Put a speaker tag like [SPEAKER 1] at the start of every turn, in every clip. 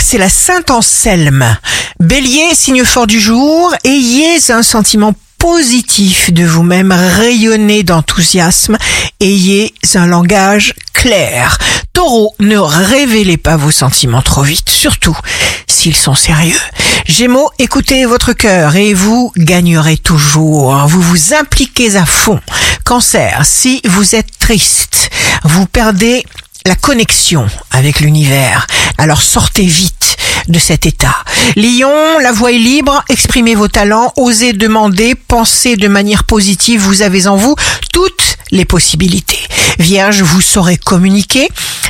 [SPEAKER 1] c'est la Sainte Anselme. Bélier, signe fort du jour, ayez un sentiment positif de vous-même, rayonnez d'enthousiasme, ayez un langage clair. Taureau, ne révélez pas vos sentiments trop vite, surtout s'ils sont sérieux. Gémeaux, écoutez votre cœur et vous gagnerez toujours. Vous vous impliquez à fond. Cancer, si vous êtes triste, vous perdez la connexion avec l'univers. Alors sortez vite de cet état. Lion, la voix est libre, exprimez vos talents, osez demander, pensez de manière positive, vous avez en vous toutes les possibilités. Vierge, vous saurez communiquer,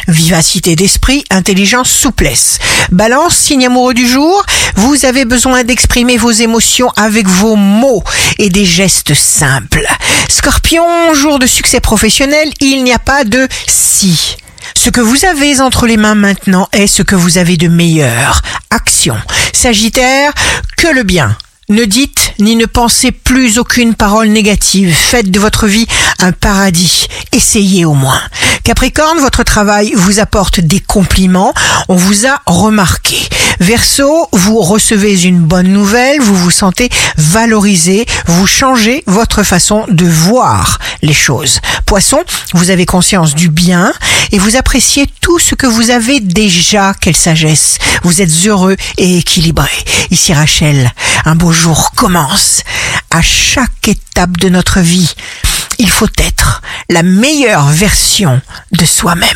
[SPEAKER 1] vivacité d'esprit, intelligence, souplesse. Balance, signe amoureux du jour, vous avez besoin d'exprimer vos émotions avec vos mots et des gestes simples. Scorpion, jour de succès professionnel, il n'y a pas de si. Ce que vous avez entre les mains maintenant est ce que vous avez de meilleur. Action. Sagittaire, que le bien. Ne dites ni ne pensez plus aucune parole négative. Faites de votre vie un paradis. Essayez au moins. Capricorne, votre travail vous apporte des compliments. On vous a remarqué. Verseau, vous recevez une bonne nouvelle. Vous vous sentez valorisé. Vous changez votre façon de voir les choses. Poisson, vous avez conscience du bien et vous appréciez tout ce que vous avez déjà. Quelle sagesse. Vous êtes heureux et équilibré. Ici Rachel, un beau jour commence. À chaque étape de notre vie, il faut être la meilleure version de soi-même.